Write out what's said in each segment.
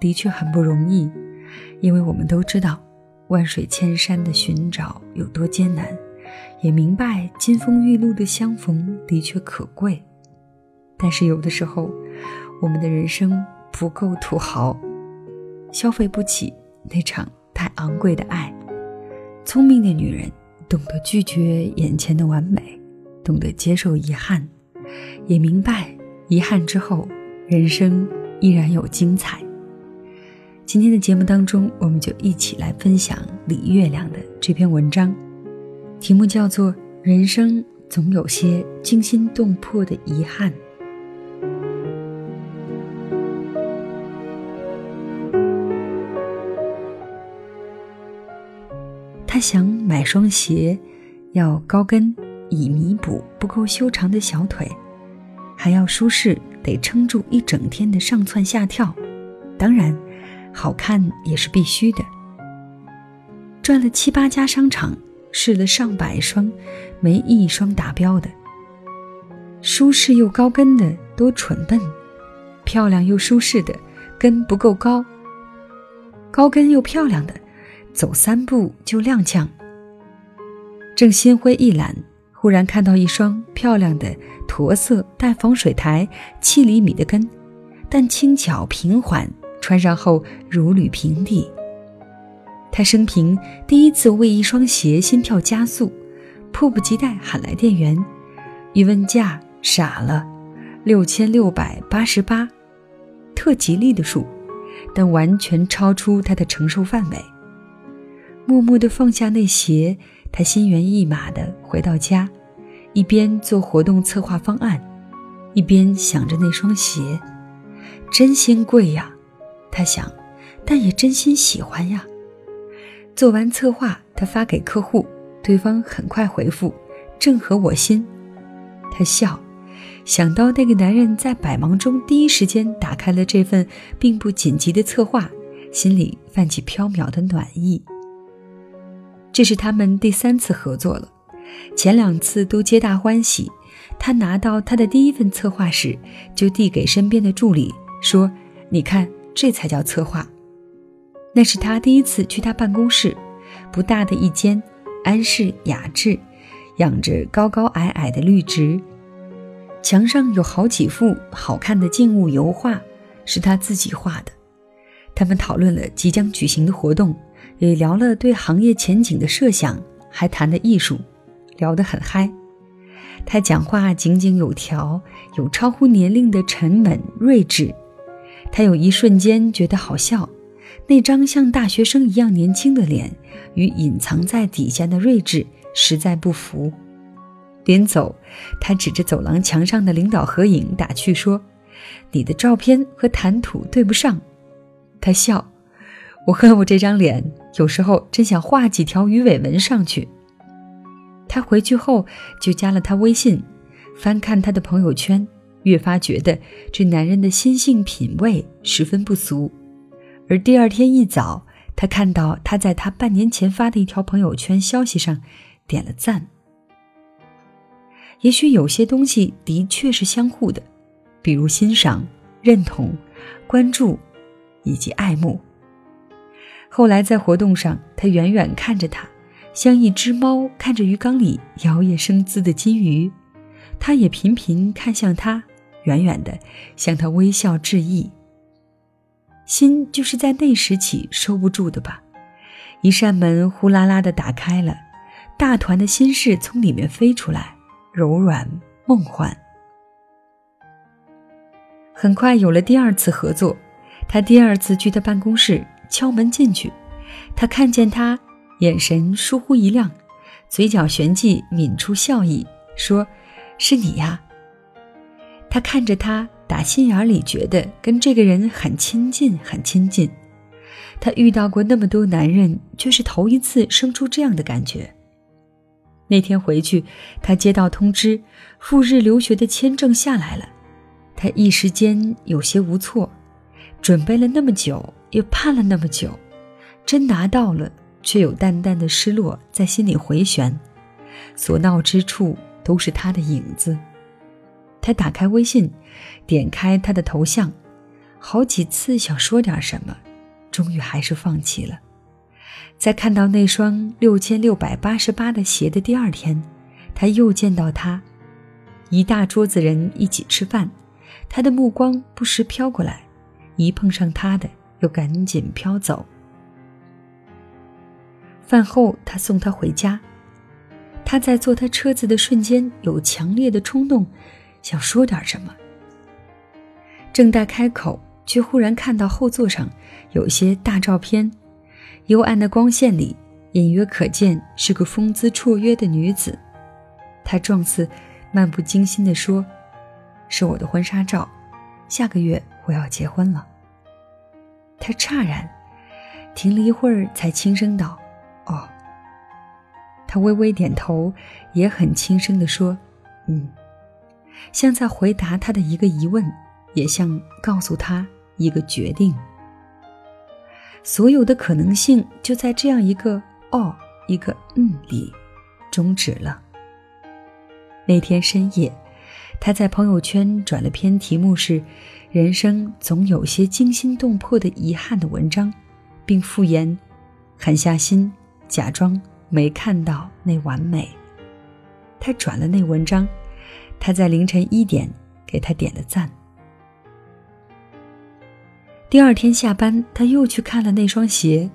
的确很不容易，因为我们都知道万水千山的寻找有多艰难，也明白金风玉露的相逢的确可贵。但是有的时候，我们的人生不够土豪，消费不起那场太昂贵的爱。聪明的女人懂得拒绝眼前的完美，懂得接受遗憾，也明白遗憾之后，人生依然有精彩。今天的节目当中，我们就一起来分享李月亮的这篇文章，题目叫做《人生总有些惊心动魄的遗憾》。他想买双鞋，要高跟以弥补不够修长的小腿，还要舒适，得撑住一整天的上蹿下跳。当然，好看也是必须的。转了七八家商场，试了上百双，没一双达标的。舒适又高跟的多蠢笨，漂亮又舒适的跟不够高，高跟又漂亮的。走三步就踉跄，正心灰意懒，忽然看到一双漂亮的驼色带防水台七厘米的跟，但轻巧平缓，穿上后如履平地。他生平第一次为一双鞋心跳加速，迫不及待喊来店员，一问价傻了，六千六百八十八，特吉利的数，但完全超出他的承受范围。默默地放下那鞋，他心猿意马地回到家，一边做活动策划方案，一边想着那双鞋，真心贵呀，他想，但也真心喜欢呀。做完策划，他发给客户，对方很快回复，正合我心。他笑，想到那个男人在百忙中第一时间打开了这份并不紧急的策划，心里泛起飘渺的暖意。这是他们第三次合作了，前两次都皆大欢喜。他拿到他的第一份策划时，就递给身边的助理说：“你看，这才叫策划。”那是他第一次去他办公室，不大的一间，安适雅致，养着高高矮矮的绿植，墙上有好几幅好看的静物油画，是他自己画的。他们讨论了即将举行的活动。也聊了对行业前景的设想，还谈了艺术，聊得很嗨。他讲话井井有条，有超乎年龄的沉稳睿智。他有一瞬间觉得好笑，那张像大学生一样年轻的脸，与隐藏在底下的睿智实在不符。临走，他指着走廊墙上的领导合影打趣说：“你的照片和谈吐对不上。”他笑。我恨我这张脸，有时候真想画几条鱼尾纹上去。他回去后就加了他微信，翻看他的朋友圈，越发觉得这男人的心性品味十分不俗。而第二天一早，他看到他在他半年前发的一条朋友圈消息上点了赞。也许有些东西的确是相互的，比如欣赏、认同、关注以及爱慕。后来在活动上，他远远看着他，像一只猫看着鱼缸里摇曳生姿的金鱼，他也频频看向他，远远的向他微笑致意。心就是在那时起收不住的吧？一扇门呼啦啦的打开了，大团的心事从里面飞出来，柔软梦幻。很快有了第二次合作，他第二次去他办公室。敲门进去，他看见他，眼神疏忽一亮，嘴角旋即抿出笑意，说：“是你呀。”他看着他，打心眼里觉得跟这个人很亲近，很亲近。她遇到过那么多男人，却是头一次生出这样的感觉。那天回去，她接到通知，赴日留学的签证下来了。她一时间有些无措，准备了那么久，又盼了那么久，真拿到了，却有淡淡的失落在心里回旋。所到之处都是他的影子。他打开微信，点开他的头像，好几次想说点什么，终于还是放弃了。在看到那双六千六百八十八的鞋的第二天，他又见到他，一大桌子人一起吃饭，他的目光不时飘过来，一碰上他的，又赶紧飘走。饭后，他送他回家。他在坐他车子的瞬间，有强烈的冲动，想说点什么。正待开口，却忽然看到后座上有些大照片，幽暗的光线里，隐约可见是个风姿绰约的女子。他状似漫不经心地说：“是我的婚纱照，下个月我要结婚了。”他诧然，停了一会儿，才轻声道：“哦。”他微微点头，也很轻声地说：“嗯。”像在回答他的一个疑问，也像告诉他一个决定。所有的可能性就在这样一个“哦”一个“嗯”里终止了。那天深夜，他在朋友圈转了篇题目是“人生总有些惊心动魄的遗憾”的文章，并附言：“狠下心，假装。”没看到那完美，他转了那文章，他在凌晨一点给他点了赞。第二天下班，他又去看了那双鞋，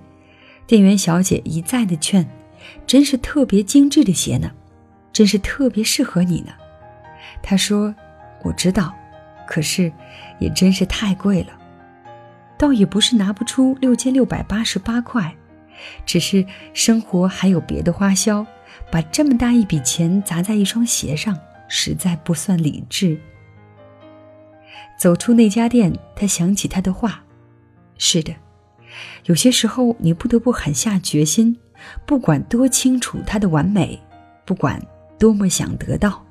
店员小姐一再的劝：“真是特别精致的鞋呢，真是特别适合你呢。”他说：“我知道，可是也真是太贵了，倒也不是拿不出六千六百八十八块。”只是生活还有别的花销，把这么大一笔钱砸在一双鞋上，实在不算理智。走出那家店，他想起他的话：“是的，有些时候你不得不狠下决心，不管多清楚它的完美，不管多么想得到，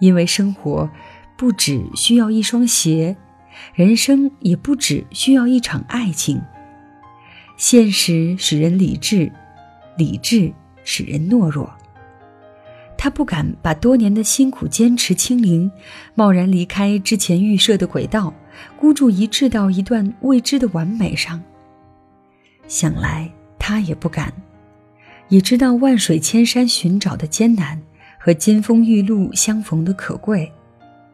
因为生活不只需要一双鞋，人生也不只需要一场爱情。”现实使人理智，理智使人懦弱。他不敢把多年的辛苦坚持清零，贸然离开之前预设的轨道，孤注一掷到一段未知的完美上。想来他也不敢，也知道万水千山寻找的艰难和金风玉露相逢的可贵，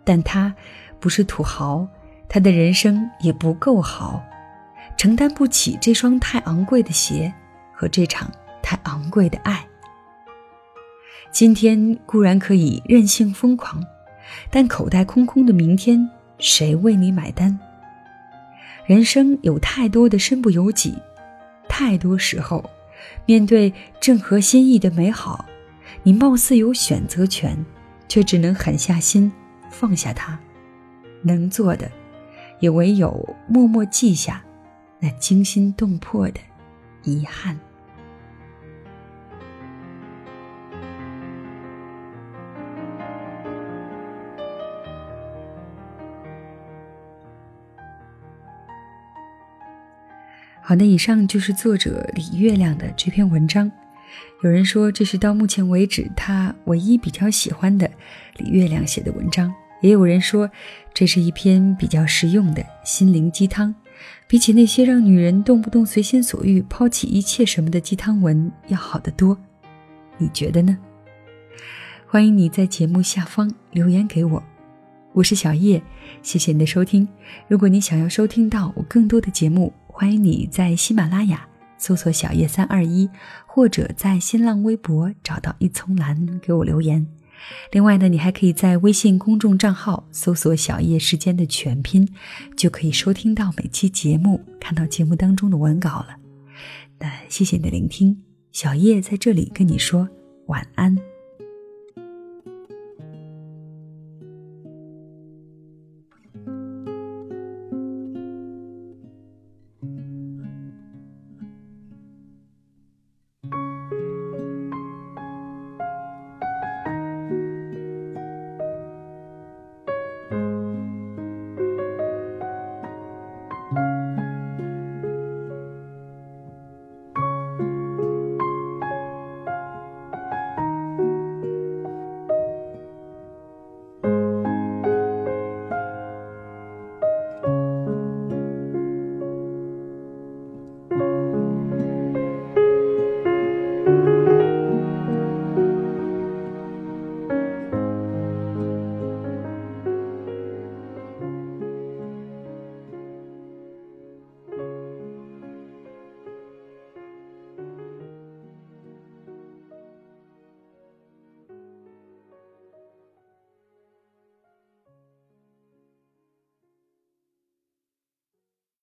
但他不是土豪，他的人生也不够豪。承担不起这双太昂贵的鞋和这场太昂贵的爱。今天固然可以任性疯狂，但口袋空空的明天，谁为你买单？人生有太多的身不由己，太多时候，面对正合心意的美好，你貌似有选择权，却只能狠下心放下它。能做的，也唯有默默记下。那惊心动魄的遗憾。好的，以上就是作者李月亮的这篇文章。有人说，这是到目前为止他唯一比较喜欢的李月亮写的文章；也有人说，这是一篇比较实用的心灵鸡汤。比起那些让女人动不动随心所欲、抛弃一切什么的鸡汤文要好得多，你觉得呢？欢迎你在节目下方留言给我，我是小叶，谢谢你的收听。如果你想要收听到我更多的节目，欢迎你在喜马拉雅搜索“小叶三二一”，或者在新浪微博找到一丛蓝给我留言。另外呢，你还可以在微信公众账号搜索“小叶时间”的全拼，就可以收听到每期节目，看到节目当中的文稿了。那谢谢你的聆听，小叶在这里跟你说晚安。